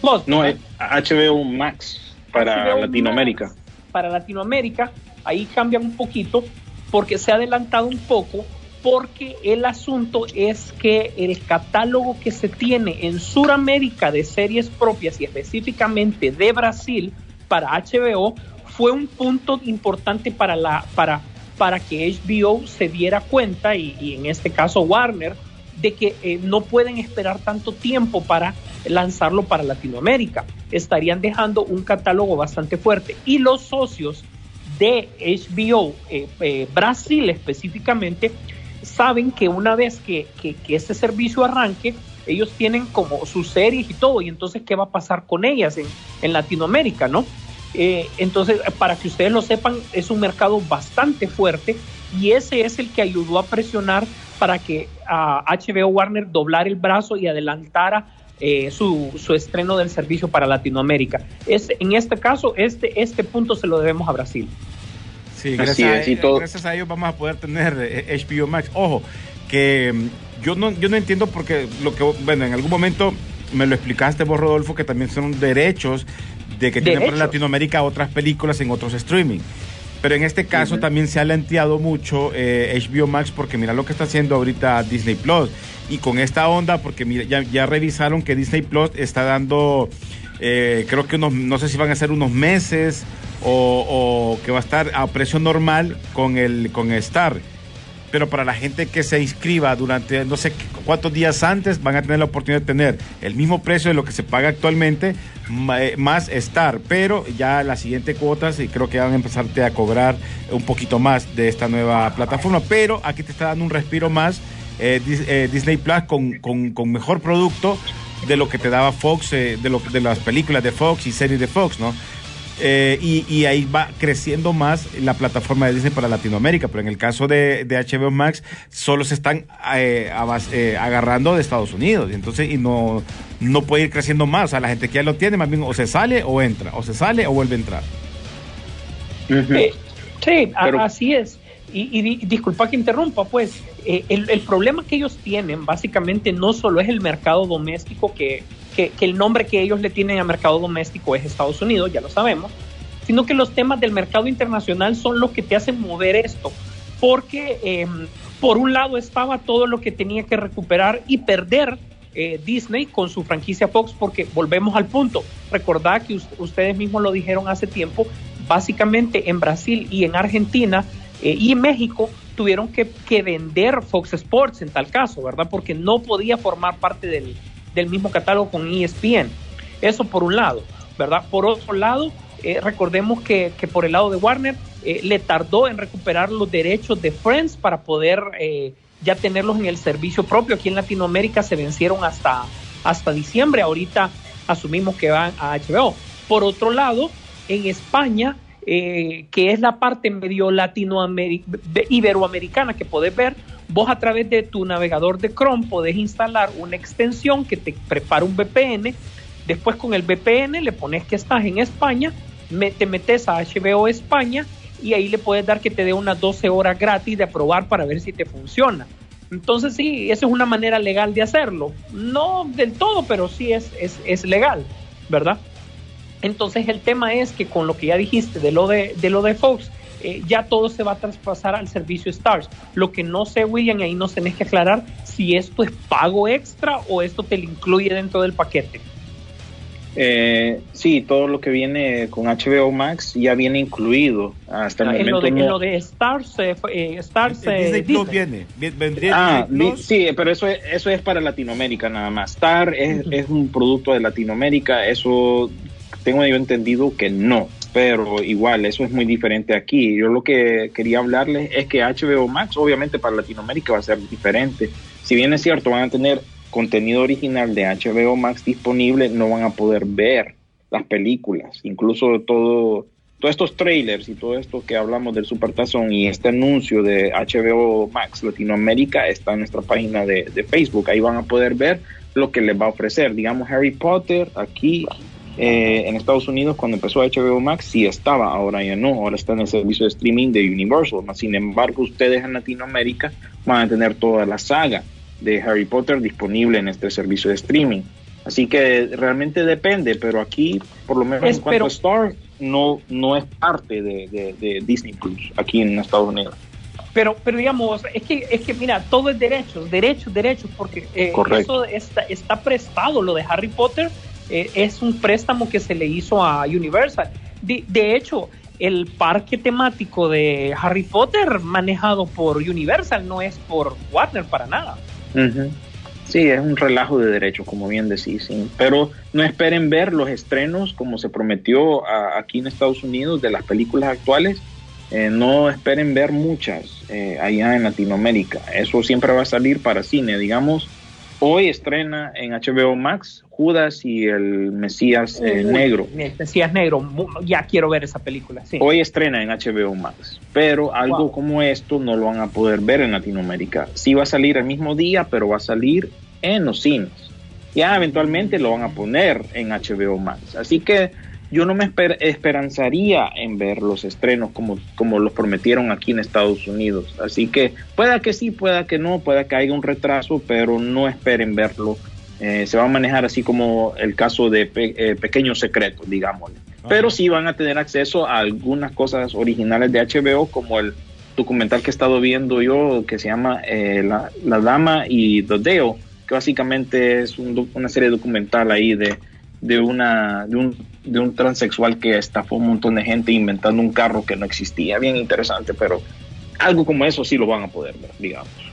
Plus, No, ¿verdad? es HBO Max para HBO Latinoamérica. Max Para Latinoamérica, ahí cambian un poquito porque se ha adelantado un poco porque el asunto es que el catálogo que se tiene en Sudamérica de series propias y específicamente de Brasil para HBO fue un punto importante para la para para que HBO se diera cuenta y, en este caso Warner de que eh, no pueden esperar tanto tiempo para lanzarlo para Latinoamérica. Estarían dejando un catálogo bastante fuerte. Y los socios de HBO eh, eh, Brasil específicamente saben que una vez que, que, este servicio arranque, ellos tienen como sus series y todo, y entonces, ¿qué va a pasar con ellas en, en Latinoamérica, no? Eh, entonces, para que ustedes lo sepan, es un mercado bastante fuerte y ese es el que ayudó a presionar para que a HBO Warner doblar el brazo y adelantara eh, su, su, estreno del servicio para Latinoamérica. Es, en este caso, este, este punto se lo debemos a Brasil. Sí, gracias, a, todo... gracias a ellos vamos a poder tener eh, HBO Max. Ojo, que mm, yo no, yo no entiendo porque lo que, bueno, en algún momento me lo explicaste vos, Rodolfo, que también son derechos de que tienen para Latinoamérica otras películas en otros streaming. Pero en este caso uh -huh. también se ha lenteado mucho eh, HBO Max porque mira lo que está haciendo ahorita Disney Plus. Y con esta onda, porque mira, ya, ya revisaron que Disney Plus está dando, eh, creo que unos, no sé si van a ser unos meses o, o, que va a estar a precio normal con el con Star. pero para la gente que se inscriba durante no sé cuántos días antes van a tener la oportunidad de tener el mismo precio de lo que se paga actualmente eh, más Star, pero ya las siguientes cuotas y creo que van a empezarte a cobrar un poquito más de esta nueva plataforma, pero aquí te está dando un respiro más eh, eh, Disney Plus con, con, con, mejor producto de lo que te daba Fox, de, lo, de las películas de Fox y series de Fox, ¿no? Eh, y, ahí va creciendo más la plataforma de Disney para Latinoamérica, pero en el caso de, HBO Max solo se están eh, eh, agarrando de Estados Unidos, y entonces y no, no puede ir creciendo más, o sea, la gente que ya lo tiene más bien o se sale o entra, o se sale o vuelve a entrar. sí, así es. Y, disculpa que interrumpa, pues el, el problema que ellos tienen básicamente no solo es el mercado doméstico que que, el nombre que ellos le tienen al mercado doméstico es Estados Unidos, ya lo sabemos, sino que los temas del mercado internacional son los que te hacen mover esto, porque em, por un lado estaba todo lo que tenía que recuperar y perder eh, Disney con su franquicia Fox, porque volvemos al punto, recordad que ustedes mismos lo dijeron hace tiempo, básicamente en Brasil y en Argentina eh, y México tuvieron que, que, vender Fox Sports en tal caso, ¿verdad? Porque no podía formar parte del, del mismo catálogo con ESPN. Eso por un lado, ¿verdad? Por otro lado, eh, recordemos que, por el lado de Warner eh, le tardó en recuperar los derechos de Friends para poder eh, ya tenerlos en el servicio propio. Aquí en Latinoamérica se vencieron hasta, hasta diciembre. Ahorita asumimos que van a HBO. Por otro lado, en España, que es la parte medio latinoamericana, iberoamericana que podés ver, Vos a través de tu navegador de Chrome podés instalar una extensión que te prepara un VPN. Después con el VPN le pones que estás en España, te metes a HBO España y ahí le puedes dar que te dé unas 12 horas gratis de probar para ver si te funciona. Entonces sí, esa es una manera legal de hacerlo. No del todo, pero sí es, es legal, ¿verdad? Entonces el tema es que con lo que ya dijiste de lo de, de lo de Fox, eh, ya todo se va a traspasar al servicio Stars. Lo que no sé, William, y ahí nos tenés que aclarar si esto es pago extra o esto te lo incluye dentro del paquete. Eh, sí, todo lo que viene con HBO Max ya viene incluido hasta el ah, momento. En lo de, lo de Stars, eh, eh Stars Disney Plus viene, vendría ah, sí, pero eso es, eso es para Latinoamérica nada más. Star es, es un producto de Latinoamérica, eso tengo yo entendido que no pero igual eso es muy diferente aquí. Yo lo que quería hablarles es que HBO Max obviamente para Latinoamérica va a ser diferente. Si bien es cierto, van a tener contenido original de HBO Max disponible, no van a poder ver las películas, incluso todo todos estos trailers y todo esto que hablamos del Supertazón y este anuncio de HBO Max Latinoamérica está en nuestra página de, de Facebook. Ahí van a poder ver lo que les va a ofrecer. Digamos Harry Potter, aquí eh, en Estados Unidos cuando empezó HBO Max sí estaba, ahora ya no, ahora está en el servicio de streaming de Universal. Sin embargo, ustedes en Latinoamérica van a tener toda la saga de Harry Potter disponible en este servicio de streaming. Así que realmente depende, pero aquí, por lo menos en cuanto a Star, no, no es parte de, Disney Plus aquí en Estados Unidos. Pero, pero digamos, es que, es que mira, todo es derechos, derechos, derechos, porque eh, eso está, está prestado, lo de Harry Potter eh, es un préstamo que se le hizo a Universal. De, hecho, el parque temático de Harry Potter manejado por Universal no es por Warner para nada. Sí, es un relajo de derechos, como bien decís, pero no esperen ver los estrenos como se prometió aquí en Estados Unidos de las películas actuales. Eh, no esperen ver muchas eh, allá en Latinoamérica. Eso siempre va a salir para cine. Digamos, hoy estrena en HBO Max Judas y el Mesías eh, Negro. El Mesías Negro, ya quiero ver esa película. Hoy estrena en HBO Max, pero algo como esto no lo van a poder ver en Latinoamérica. Sí va a salir el mismo día, pero va a salir en los cines. Ya eventualmente lo van a poner en HBO Max. Así que yo no me esperanzaría en ver los estrenos como, como los prometieron aquí en Estados Unidos. Así que pueda que sí, pueda que no, pueda que haya un retraso, pero no esperen verlo eh, se va a manejar así como el caso de eh, pequeños secretos, digámosle. Pero sí van a tener acceso a algunas cosas originales de HBO, como el documental que he estado viendo yo, que se llama eh, la, Dama y Dodeo, que básicamente es una serie documental ahí de, de, una, de, un, de un transexual que estafó un montón de gente inventando un carro que no existía. Bien interesante, pero algo como eso sí lo van a poder ver, digamos.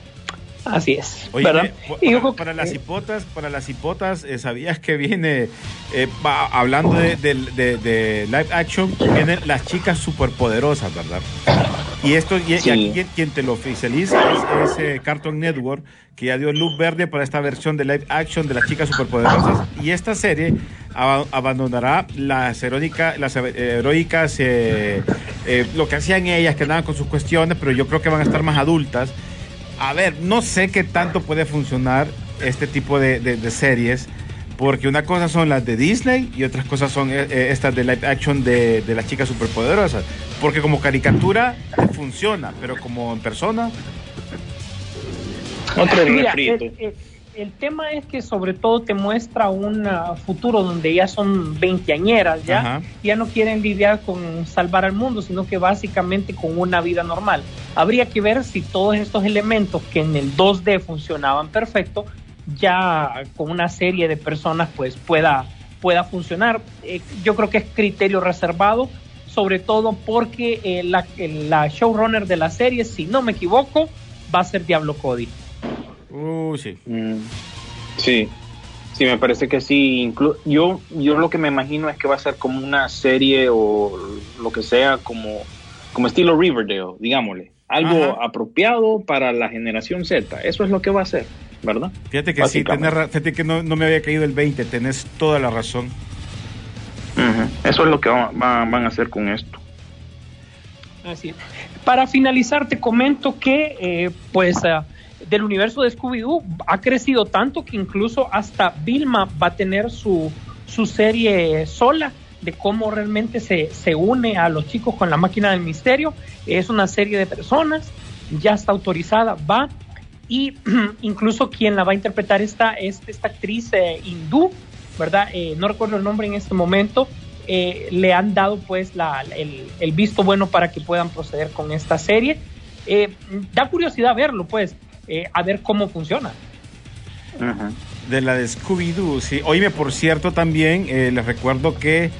Así es. Oye, ¿verdad? eh, pa- Y para, para las hipotas, para las hipotas, eh, ¿sabías que viene, eh, va- hablando de, de- de- de live action, vienen las chicas superpoderosas, ¿verdad? Y esto, y, y Sí. aquí quien, quien te lo oficializa es, es, eh, Cartoon Network, que ya dio luz verde para esta versión de live action de las chicas superpoderosas. Y esta serie aba- abandonará las, heroica- las heroicas, eh, eh, lo que hacían ellas, que andaban con sus cuestiones, pero yo creo que van a estar más adultas. A ver, no sé qué tanto puede funcionar este tipo de, de- de series, porque una cosa son las de Disney y otras cosas son eh, eh, estas de live action de, de las chicas superpoderosas. Porque como caricatura funciona, pero como en persona, Otro Mira, refrito. El, tema es que sobre todo te muestra un ah, futuro donde ya son veinteañeras, ya, Ajá. ya no quieren lidiar con salvar al mundo, sino que básicamente con una vida normal. Habría que ver si todos estos elementos que en el 2D funcionaban perfecto, ya con una serie de personas pues pueda, pueda funcionar. Eh, yo creo que es criterio reservado, sobre todo porque eh, la, la showrunner de la serie, si no me equivoco, va a ser Diablo Cody. Uh, sí. Mm, Sí, sí, me parece que sí. Inclu- yo, yo lo que me imagino es que va a ser como una serie o lo que sea, como, como estilo Riverdale, digámosle. Algo Ajá. apropiado para la generación Z. Eso es lo que va a ser, ¿verdad? Fíjate que sí, tenés fíjate que no, no me había caído el 20, tenés toda la razón. Eso es lo que va- va- van a hacer con esto. Así es. Para finalizar, te comento que, eh, pues, ah, del universo de Scooby-Doo ha crecido tanto que incluso hasta Vilma va a tener su, su serie sola de cómo realmente se, se une a los chicos con la máquina del misterio. Es una serie de personas, ya está autorizada, va. Y incluso quien la va a interpretar esta, es esta actriz eh, hindú, ¿verdad? Eh, no recuerdo el nombre en este momento, eh, le han dado pues la, el, el visto bueno para que puedan proceder con esta serie. Da curiosidad verlo, pues, eh, a ver cómo funciona. De la de Scooby-Doo, sí. Oíme, por cierto, también eh, les recuerdo que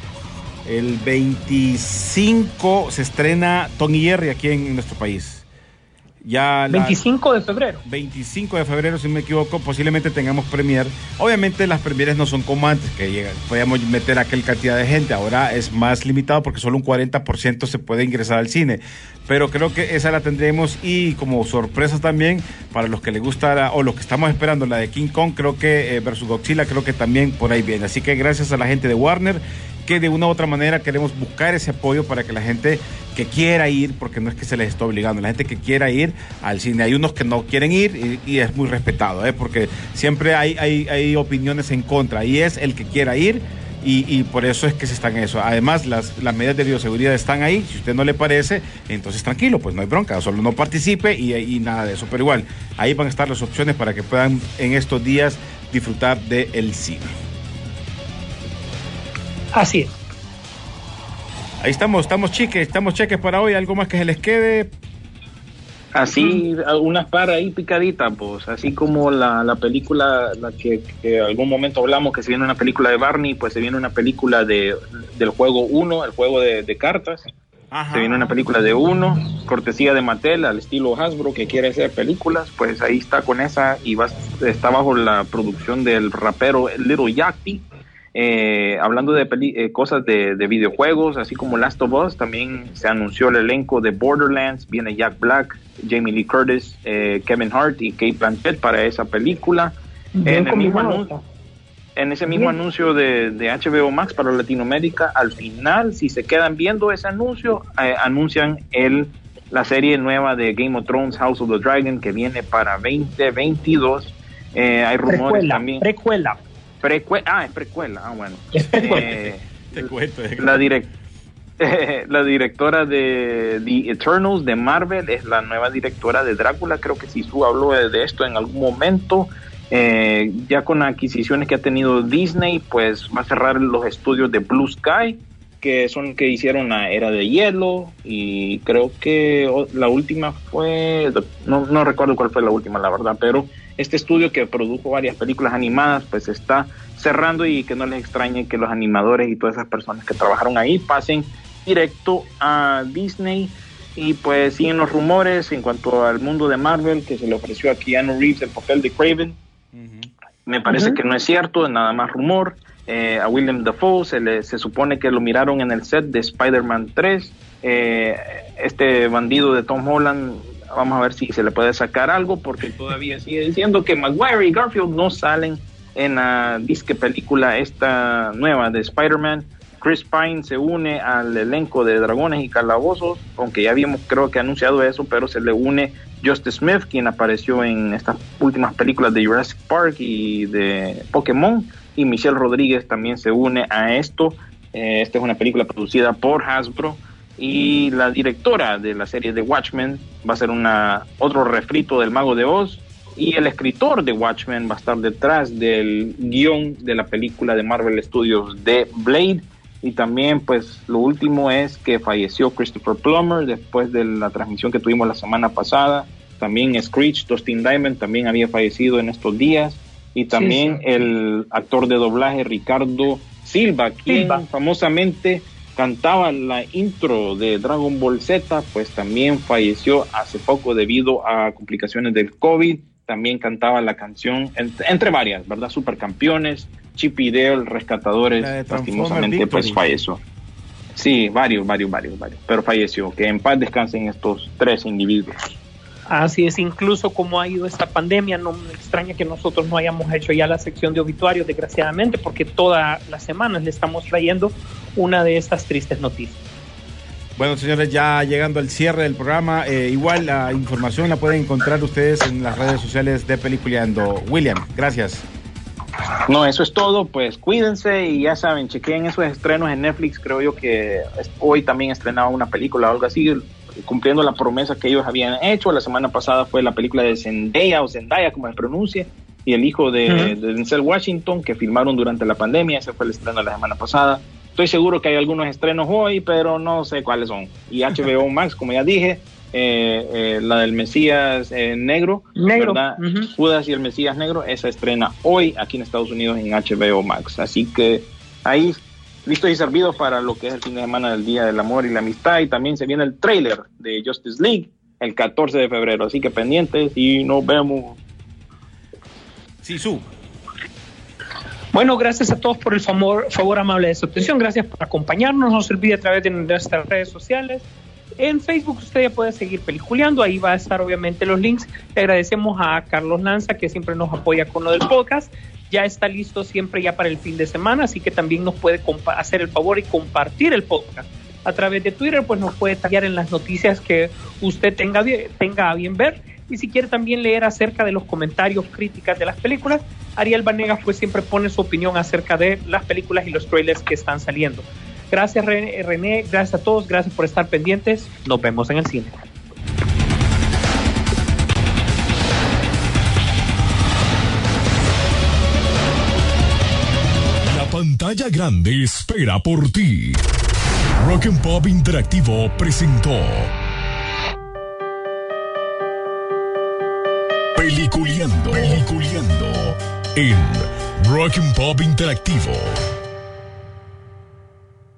el 25 se estrena Tony Jerry aquí en, nuestro país. Ya la- 25 de febrero. 25 de febrero, si no me equivoco, posiblemente tengamos premier. Obviamente las premieres no son como antes, que llega, podíamos meter aquel cantidad de gente. Ahora es más limitado porque solo un 40% se puede ingresar al cine. Pero creo que esa la tendremos y como sorpresa también para los que les gusta la- o los que estamos esperando la de King Kong, creo que eh, versus Godzilla, creo que también por ahí viene. Así que gracias a la gente de Warner que de una u otra manera queremos buscar ese apoyo para que la gente que quiera ir, porque no es que se les esté obligando, la gente que quiera ir al cine. Hay unos que no quieren ir y, es muy respetado, ¿eh? porque siempre hay, hay, hay opiniones en contra y es el que quiera ir. Y, y por eso es que se están en eso. Además, las, las medidas de bioseguridad están ahí. Si usted no le parece, entonces tranquilo, pues no hay bronca. Solo no participe y, y nada de eso. Pero igual, ahí van a estar las opciones para que puedan en estos días disfrutar del cine. Así es. Ahí estamos, estamos chiques, estamos cheques para hoy. ¿Algo más que se les quede? Así, unas para ahí picaditas, pues, así como la, la película, la que, que algún momento hablamos que se viene una película de Barney, pues se viene una película de, del juego 1, el juego de, de cartas. Ajá. Se viene una película de uno, cortesía de Mattel, al estilo Hasbro, que quiere hacer películas, pues ahí está con esa y va, está bajo la producción del rapero Little Yachty. Eh, hablando de peli- eh, cosas de, de videojuegos, así como Last of Us, también se anunció el elenco de Borderlands, viene Jack Black, Jamie Lee Curtis, eh, Kevin Hart y Kate Blanchett para esa película. En el mismo combinado anuncio- está. en ese mismo Bien. anuncio de, de HBO Max para Latinoamérica, al final, si se quedan viendo ese anuncio, eh, anuncian el, la serie nueva de Game of Thrones, House of the Dragon, que viene para 2022. Eh, hay rumores Precuela, también. precuela. Precue- ah, es precuela. Ah, bueno. Precuela. Eh, Te cuento. la, direc- la directora de The Eternals de Marvel es la nueva directora de Drácula. Creo que Sisu habló de, de esto en algún momento. Eh, ya con adquisiciones que ha tenido Disney, pues va a cerrar los estudios de Blue Sky, que son que hicieron la Era de Hielo. Y creo que la última fue. No, no recuerdo cuál fue la última, la verdad, pero este estudio que produjo varias películas animadas, pues está cerrando y que no les extrañe que los animadores y todas esas personas que trabajaron ahí pasen directo a Disney. Y pues siguen los rumores en cuanto al mundo de Marvel, que se le ofreció a Keanu Reeves el papel de Craven. Me parece que no es cierto, nada más rumor. Eh, a William Dafoe se, le, se supone que lo miraron en el set de Spider-Man 3. Eh, este bandido de Tom Holland, vamos a ver si se le puede sacar algo, porque todavía sigue diciendo que Maguire y Garfield no salen en la disque película esta nueva de Spider-Man. Chris Pine se une al elenco de Dragones y Calabozos, aunque ya habíamos creo que anunciado eso, pero se le une Justice Smith, quien apareció en estas últimas películas de Jurassic Park y de Pokémon, y Michelle Rodríguez también se une a esto. Eh, esta es una película producida por Hasbro y la directora de la serie de Watchmen va a ser una otro refrito del Mago de Oz y el escritor de Watchmen va a estar detrás del guion de la película de Marvel Studios de Blade y también, pues, lo último es que falleció Christopher Plummer después de la transmisión que tuvimos la semana pasada. También Screech, Dustin Diamond, también había fallecido en estos días. Y también el actor de doblaje Ricardo Silva, quien famosamente cantaba la intro de Dragon Ball Z, pues también falleció hace poco debido a complicaciones del COVID. También cantaba la canción, entre, varias, ¿verdad? Supercampeones, Chip y Dale, Rescatadores, lastimosamente pues falleció. Sí, varios, varios, varios, varios, pero falleció. Que en paz descansen estos tres individuos. Así es, incluso como ha ido esta pandemia, no me extraña que nosotros no hayamos hecho ya la sección de obituarios, desgraciadamente, porque todas las semanas le estamos trayendo una de estas tristes noticias. Bueno, señores, ya llegando al cierre del programa, eh, igual la información la pueden encontrar ustedes en las redes sociales de Peliculeando. William, gracias. No, eso es todo, pues cuídense y ya saben, chequen esos estrenos en Netflix, creo yo que hoy también estrenaba una película o algo así, cumpliendo la promesa que ellos habían hecho, la semana pasada fue la película de Zendaya o Zendaya, como se pronuncia, y el hijo de, de Denzel Washington, que filmaron durante la pandemia, ese fue el estreno de la semana pasada. Estoy seguro que hay algunos estrenos hoy, pero no sé cuáles son. Y HBO Max, como ya dije, eh, eh, la del Mesías eh, Negro, Negro. Judas y el Mesías Negro, esa estrena hoy aquí en Estados Unidos en HBO Max. Así que ahí listos y servidos para lo que es el fin de semana del Día del Amor y la Amistad. Y también se viene el trailer de Justice League el 14 de febrero. Así que pendientes y nos vemos. Sí, su. Bueno, gracias a todos por el favor, favor amable de su atención. Gracias por acompañarnos. No se olvide a través de nuestras redes sociales en Facebook usted ya puede seguir peliculeando, ahí va a estar obviamente los links. Le agradecemos a Carlos Lanza que siempre nos apoya con lo del podcast. Ya está listo siempre ya para el fin de semana, así que también nos puede hacer el favor y compartir el podcast. A través de Twitter, pues nos puede tallar en las noticias que usted tenga, tenga a bien ver. Y si quiere también leer acerca de los comentarios, críticas de las películas, Ariel Vanegas pues siempre pone su opinión acerca de las películas y los trailers que están saliendo. Gracias René, gracias a todos, gracias por estar pendientes. Nos vemos en el cine. La pantalla grande espera por ti. Rock and Pop Interactivo presentó Peliculeando, Peliculeando en Rock and Pop Interactivo.